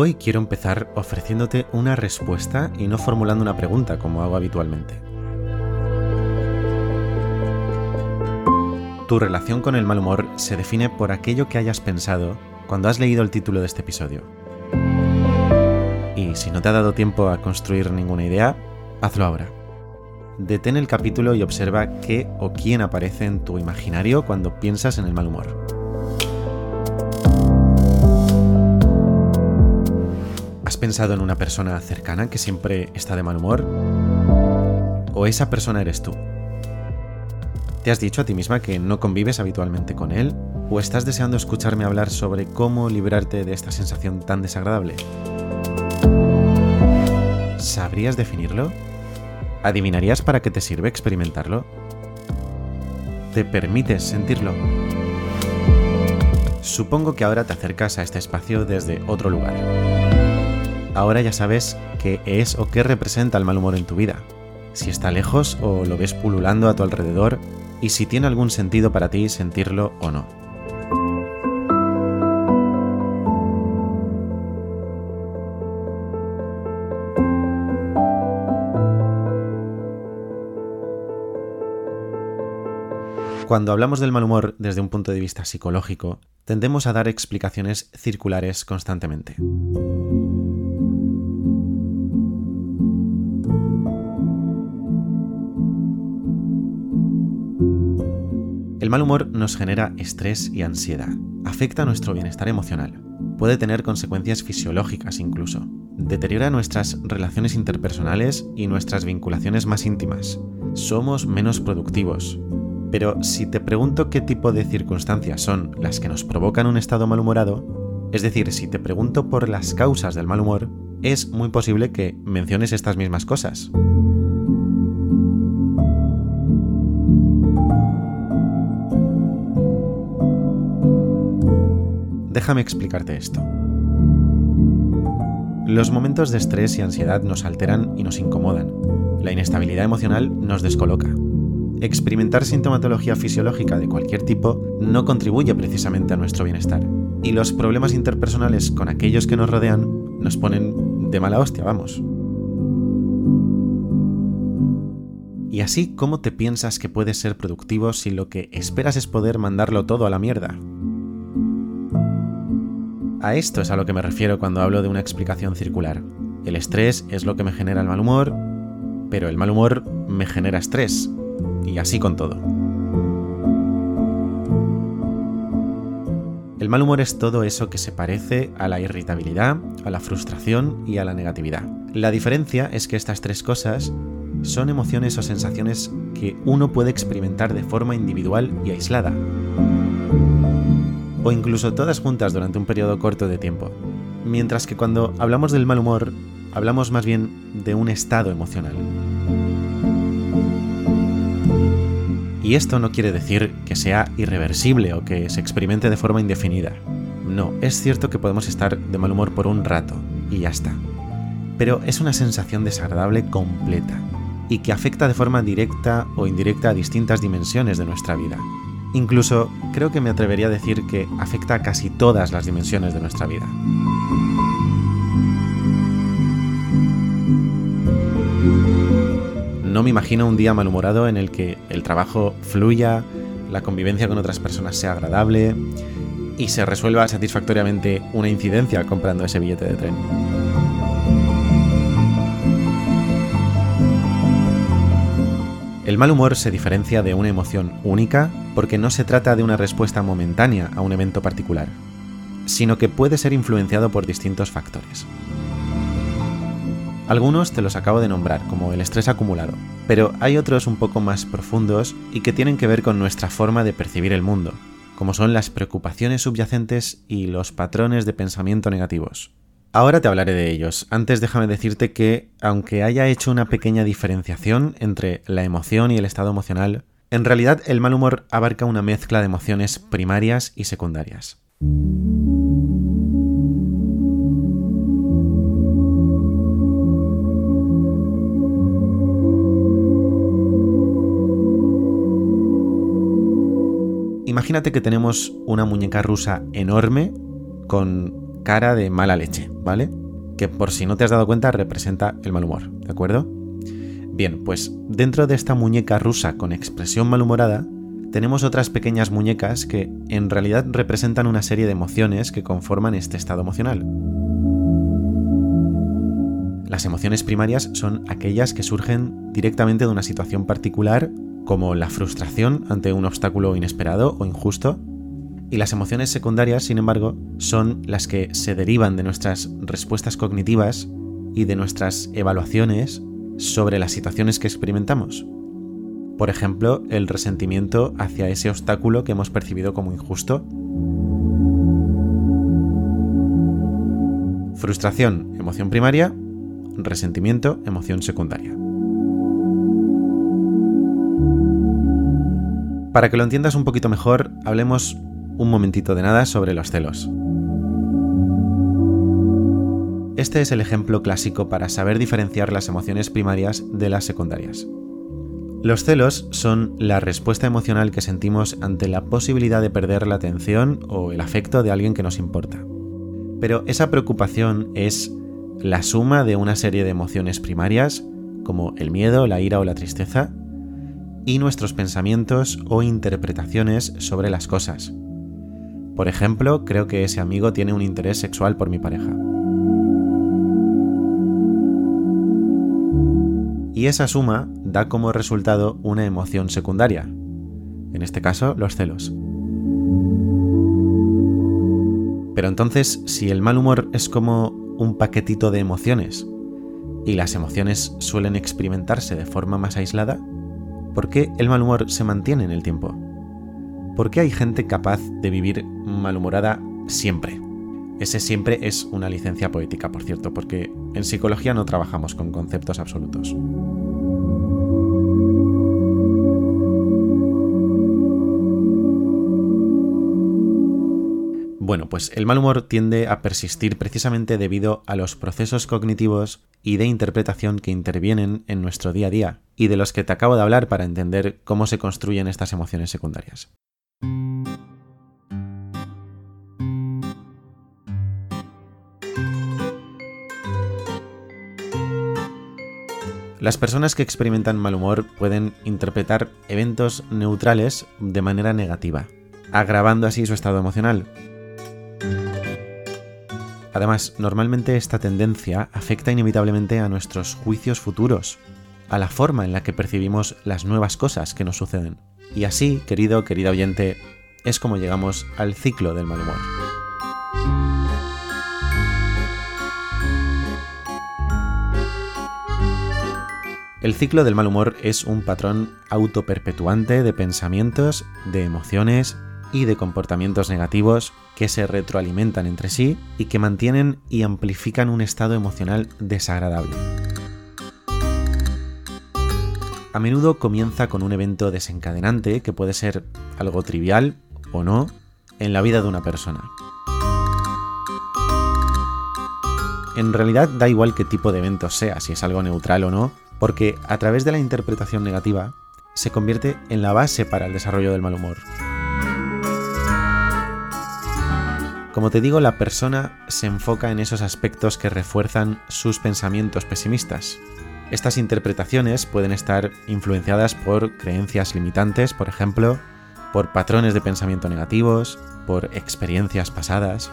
Hoy quiero empezar ofreciéndote una respuesta y no formulando una pregunta como hago habitualmente. Tu relación con el mal humor se define por aquello que hayas pensado cuando has leído el título de este episodio. Y si no te ha dado tiempo a construir ninguna idea, hazlo ahora. Detén el capítulo y observa qué o quién aparece en tu imaginario cuando piensas en el mal humor. ¿Has pensado en una persona cercana que siempre está de mal humor? ¿O esa persona eres tú? ¿Te has dicho a ti misma que no convives habitualmente con él? ¿O estás deseando escucharme hablar sobre cómo librarte de esta sensación tan desagradable? ¿Sabrías definirlo? ¿Adivinarías para qué te sirve experimentarlo? ¿Te permites sentirlo? Supongo que ahora te acercas a este espacio desde otro lugar. Ahora ya sabes qué es o qué representa el mal humor en tu vida, si está lejos o lo ves pululando a tu alrededor y si tiene algún sentido para ti sentirlo o no. Cuando hablamos del mal humor desde un punto de vista psicológico, tendemos a dar explicaciones circulares constantemente. El mal humor nos genera estrés y ansiedad, afecta nuestro bienestar emocional, puede tener consecuencias fisiológicas incluso, deteriora nuestras relaciones interpersonales y nuestras vinculaciones más íntimas, somos menos productivos. Pero si te pregunto qué tipo de circunstancias son las que nos provocan un estado malhumorado, es decir, si te pregunto por las causas del mal humor, es muy posible que menciones estas mismas cosas. Déjame explicarte esto. Los momentos de estrés y ansiedad nos alteran y nos incomodan. La inestabilidad emocional nos descoloca. Experimentar sintomatología fisiológica de cualquier tipo no contribuye precisamente a nuestro bienestar. Y los problemas interpersonales con aquellos que nos rodean nos ponen de mala hostia, vamos. Y así, ¿cómo te piensas que puedes ser productivo si lo que esperas es poder mandarlo todo a la mierda? A esto es a lo que me refiero cuando hablo de una explicación circular. El estrés es lo que me genera el mal humor, pero el mal humor me genera estrés, y así con todo. El mal humor es todo eso que se parece a la irritabilidad, a la frustración y a la negatividad. La diferencia es que estas tres cosas son emociones o sensaciones que uno puede experimentar de forma individual y aislada o incluso todas juntas durante un periodo corto de tiempo. Mientras que cuando hablamos del mal humor, hablamos más bien de un estado emocional. Y esto no quiere decir que sea irreversible o que se experimente de forma indefinida. No, es cierto que podemos estar de mal humor por un rato, y ya está. Pero es una sensación desagradable completa, y que afecta de forma directa o indirecta a distintas dimensiones de nuestra vida, Incluso creo que me atrevería a decir que afecta a casi todas las dimensiones de nuestra vida. No me imagino un día malhumorado en el que el trabajo fluya, la convivencia con otras personas sea agradable y se resuelva satisfactoriamente una incidencia comprando ese billete de tren. El mal humor se diferencia de una emoción única porque no se trata de una respuesta momentánea a un evento particular, sino que puede ser influenciado por distintos factores. Algunos te los acabo de nombrar, como el estrés acumulado, pero hay otros un poco más profundos y que tienen que ver con nuestra forma de percibir el mundo, como son las preocupaciones subyacentes y los patrones de pensamiento negativos. Ahora te hablaré de ellos. Antes déjame decirte que, aunque haya hecho una pequeña diferenciación entre la emoción y el estado emocional, en realidad el mal humor abarca una mezcla de emociones primarias y secundarias. Imagínate que tenemos una muñeca rusa enorme con cara de mala leche, ¿vale? Que por si no te has dado cuenta representa el mal humor, ¿de acuerdo? Bien, pues dentro de esta muñeca rusa con expresión malhumorada, tenemos otras pequeñas muñecas que en realidad representan una serie de emociones que conforman este estado emocional. Las emociones primarias son aquellas que surgen directamente de una situación particular, como la frustración ante un obstáculo inesperado o injusto, y las emociones secundarias, sin embargo, son las que se derivan de nuestras respuestas cognitivas y de nuestras evaluaciones sobre las situaciones que experimentamos. Por ejemplo, el resentimiento hacia ese obstáculo que hemos percibido como injusto. Frustración, emoción primaria, resentimiento, emoción secundaria. Para que lo entiendas un poquito mejor, hablemos un momentito de nada sobre los celos. Este es el ejemplo clásico para saber diferenciar las emociones primarias de las secundarias. Los celos son la respuesta emocional que sentimos ante la posibilidad de perder la atención o el afecto de alguien que nos importa. Pero esa preocupación es la suma de una serie de emociones primarias, como el miedo, la ira o la tristeza, y nuestros pensamientos o interpretaciones sobre las cosas. Por ejemplo, creo que ese amigo tiene un interés sexual por mi pareja. Y esa suma da como resultado una emoción secundaria, en este caso los celos. Pero entonces, si el mal humor es como un paquetito de emociones y las emociones suelen experimentarse de forma más aislada, ¿por qué el mal humor se mantiene en el tiempo? ¿Por qué hay gente capaz de vivir malhumorada siempre? Ese siempre es una licencia poética, por cierto, porque en psicología no trabajamos con conceptos absolutos. Bueno, pues el mal humor tiende a persistir precisamente debido a los procesos cognitivos y de interpretación que intervienen en nuestro día a día y de los que te acabo de hablar para entender cómo se construyen estas emociones secundarias. Las personas que experimentan mal humor pueden interpretar eventos neutrales de manera negativa, agravando así su estado emocional, Además, normalmente esta tendencia afecta inevitablemente a nuestros juicios futuros, a la forma en la que percibimos las nuevas cosas que nos suceden. Y así, querido, querida oyente, es como llegamos al ciclo del mal humor. El ciclo del mal humor es un patrón autoperpetuante de pensamientos, de emociones y de comportamientos negativos que se retroalimentan entre sí y que mantienen y amplifican un estado emocional desagradable. A menudo comienza con un evento desencadenante que puede ser algo trivial o no en la vida de una persona. En realidad da igual qué tipo de evento sea, si es algo neutral o no, porque a través de la interpretación negativa se convierte en la base para el desarrollo del mal humor. Como te digo, la persona se enfoca en esos aspectos que refuerzan sus pensamientos pesimistas. Estas interpretaciones pueden estar influenciadas por creencias limitantes, por ejemplo, por patrones de pensamiento negativos, por experiencias pasadas.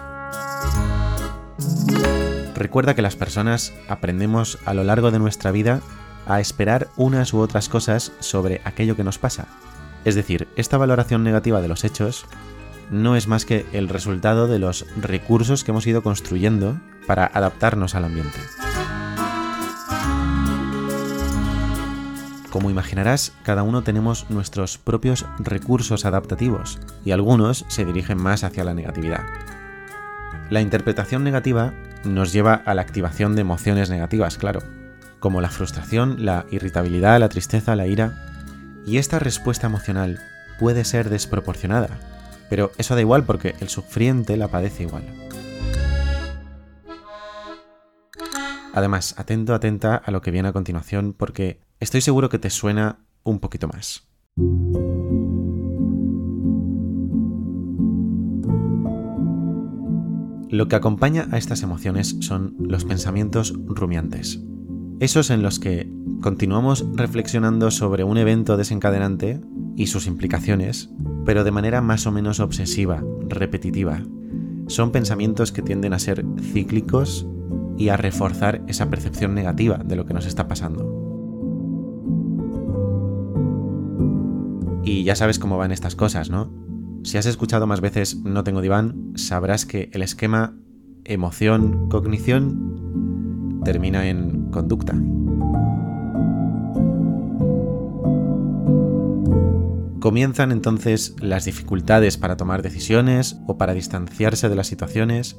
Recuerda que las personas aprendemos a lo largo de nuestra vida a esperar unas u otras cosas sobre aquello que nos pasa. Es decir, esta valoración negativa de los hechos no es más que el resultado de los recursos que hemos ido construyendo para adaptarnos al ambiente. Como imaginarás, cada uno tenemos nuestros propios recursos adaptativos y algunos se dirigen más hacia la negatividad. La interpretación negativa nos lleva a la activación de emociones negativas, claro, como la frustración, la irritabilidad, la tristeza, la ira, y esta respuesta emocional puede ser desproporcionada, pero eso da igual porque el sufriente la padece igual. Además, atento, atenta a lo que viene a continuación porque estoy seguro que te suena un poquito más. Lo que acompaña a estas emociones son los pensamientos rumiantes. Esos en los que continuamos reflexionando sobre un evento desencadenante y sus implicaciones, pero de manera más o menos obsesiva, repetitiva. Son pensamientos que tienden a ser cíclicos y a reforzar esa percepción negativa de lo que nos está pasando. Y ya sabes cómo van estas cosas, ¿no? Si has escuchado más veces No tengo diván, sabrás que el esquema emoción-cognición termina en conducta. Comienzan entonces las dificultades para tomar decisiones o para distanciarse de las situaciones,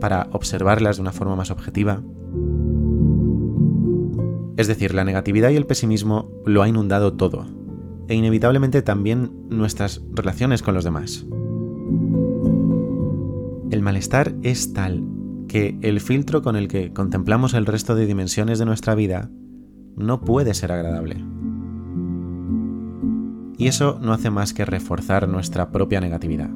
para observarlas de una forma más objetiva. Es decir, la negatividad y el pesimismo lo ha inundado todo, e inevitablemente también nuestras relaciones con los demás. El malestar es tal que el filtro con el que contemplamos el resto de dimensiones de nuestra vida no puede ser agradable. Y eso no hace más que reforzar nuestra propia negatividad.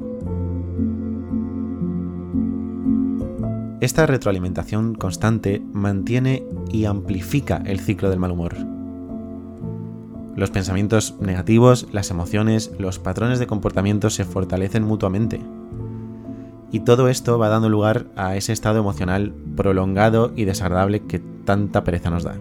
Esta retroalimentación constante mantiene y amplifica el ciclo del mal humor. Los pensamientos negativos, las emociones, los patrones de comportamiento se fortalecen mutuamente. Y todo esto va dando lugar a ese estado emocional prolongado y desagradable que tanta pereza nos da.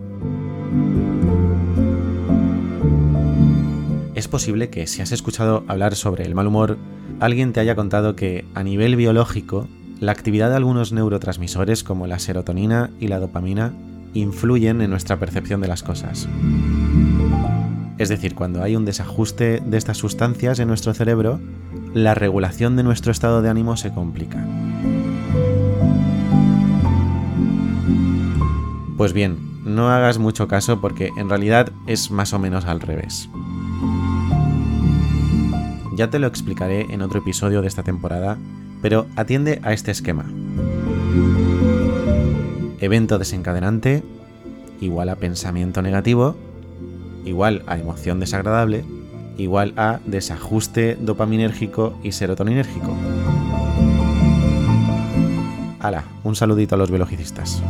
Es posible que si has escuchado hablar sobre el mal humor, alguien te haya contado que a nivel biológico la actividad de algunos neurotransmisores como la serotonina y la dopamina influyen en nuestra percepción de las cosas. Es decir, cuando hay un desajuste de estas sustancias en nuestro cerebro, la regulación de nuestro estado de ánimo se complica. Pues bien, no hagas mucho caso porque en realidad es más o menos al revés. Ya te lo explicaré en otro episodio de esta temporada pero atiende a este esquema. Evento desencadenante igual a pensamiento negativo, igual a emoción desagradable, igual a desajuste dopaminérgico y serotoninérgico. Hala, un saludito a los biologicistas.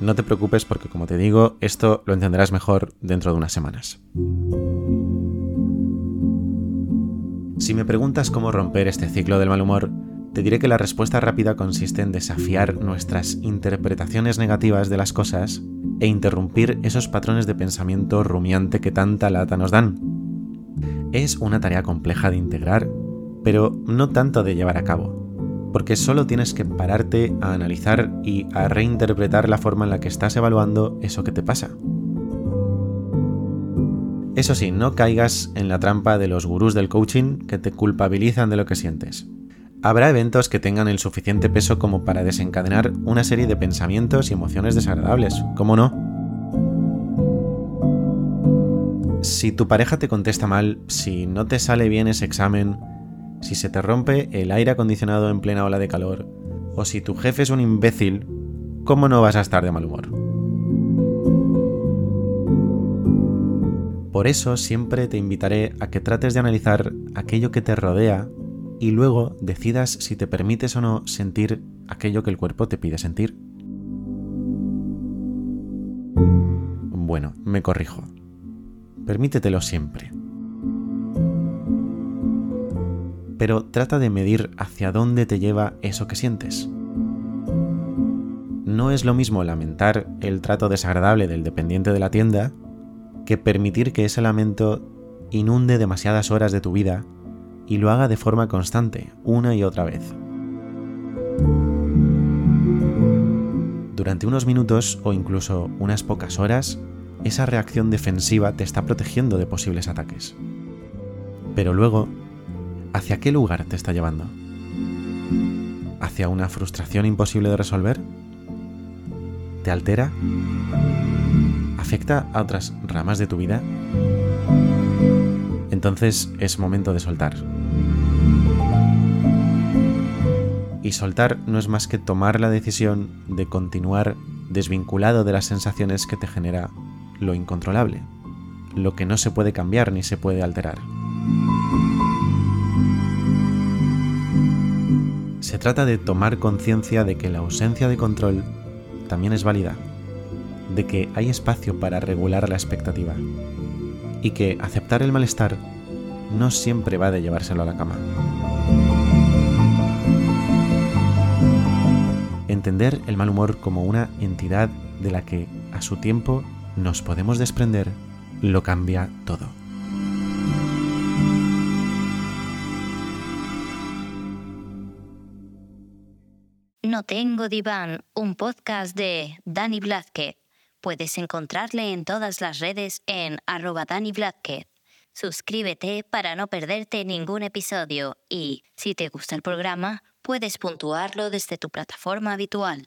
No te preocupes porque, como te digo, esto lo entenderás mejor dentro de unas semanas. Si me preguntas cómo romper este ciclo del mal humor, te diré que la respuesta rápida consiste en desafiar nuestras interpretaciones negativas de las cosas e interrumpir esos patrones de pensamiento rumiante que tanta lata nos dan. Es una tarea compleja de integrar, pero no tanto de llevar a cabo porque solo tienes que pararte a analizar y a reinterpretar la forma en la que estás evaluando eso que te pasa. Eso sí, no caigas en la trampa de los gurús del coaching que te culpabilizan de lo que sientes. Habrá eventos que tengan el suficiente peso como para desencadenar una serie de pensamientos y emociones desagradables, ¿cómo no? Si tu pareja te contesta mal, si no te sale bien ese examen, si se te rompe el aire acondicionado en plena ola de calor, o si tu jefe es un imbécil, ¿cómo no vas a estar de mal humor? Por eso siempre te invitaré a que trates de analizar aquello que te rodea y luego decidas si te permites o no sentir aquello que el cuerpo te pide sentir. Bueno, me corrijo. Permítetelo siempre. pero trata de medir hacia dónde te lleva eso que sientes. No es lo mismo lamentar el trato desagradable del dependiente de la tienda que permitir que ese lamento inunde demasiadas horas de tu vida y lo haga de forma constante, una y otra vez. Durante unos minutos o incluso unas pocas horas, esa reacción defensiva te está protegiendo de posibles ataques. Pero luego ¿hacia qué lugar te está llevando? ¿Hacia una frustración imposible de resolver? ¿Te altera? ¿Afecta a otras ramas de tu vida? Entonces es momento de soltar. Y soltar no es más que tomar la decisión de continuar desvinculado de las sensaciones que te genera lo incontrolable, lo que no se puede cambiar ni se puede alterar. Se trata de tomar conciencia de que la ausencia de control también es válida, de que hay espacio para regular la expectativa y que aceptar el malestar no siempre va de llevárselo a la cama. Entender el mal humor como una entidad de la que a su tiempo nos podemos desprender lo cambia todo. No tengo diván, un podcast de Dani Blázquez. Puedes encontrarle en todas las redes en arroba Dani. Suscríbete para no perderte ningún episodio y, si te gusta el programa, puedes puntuarlo desde tu plataforma habitual.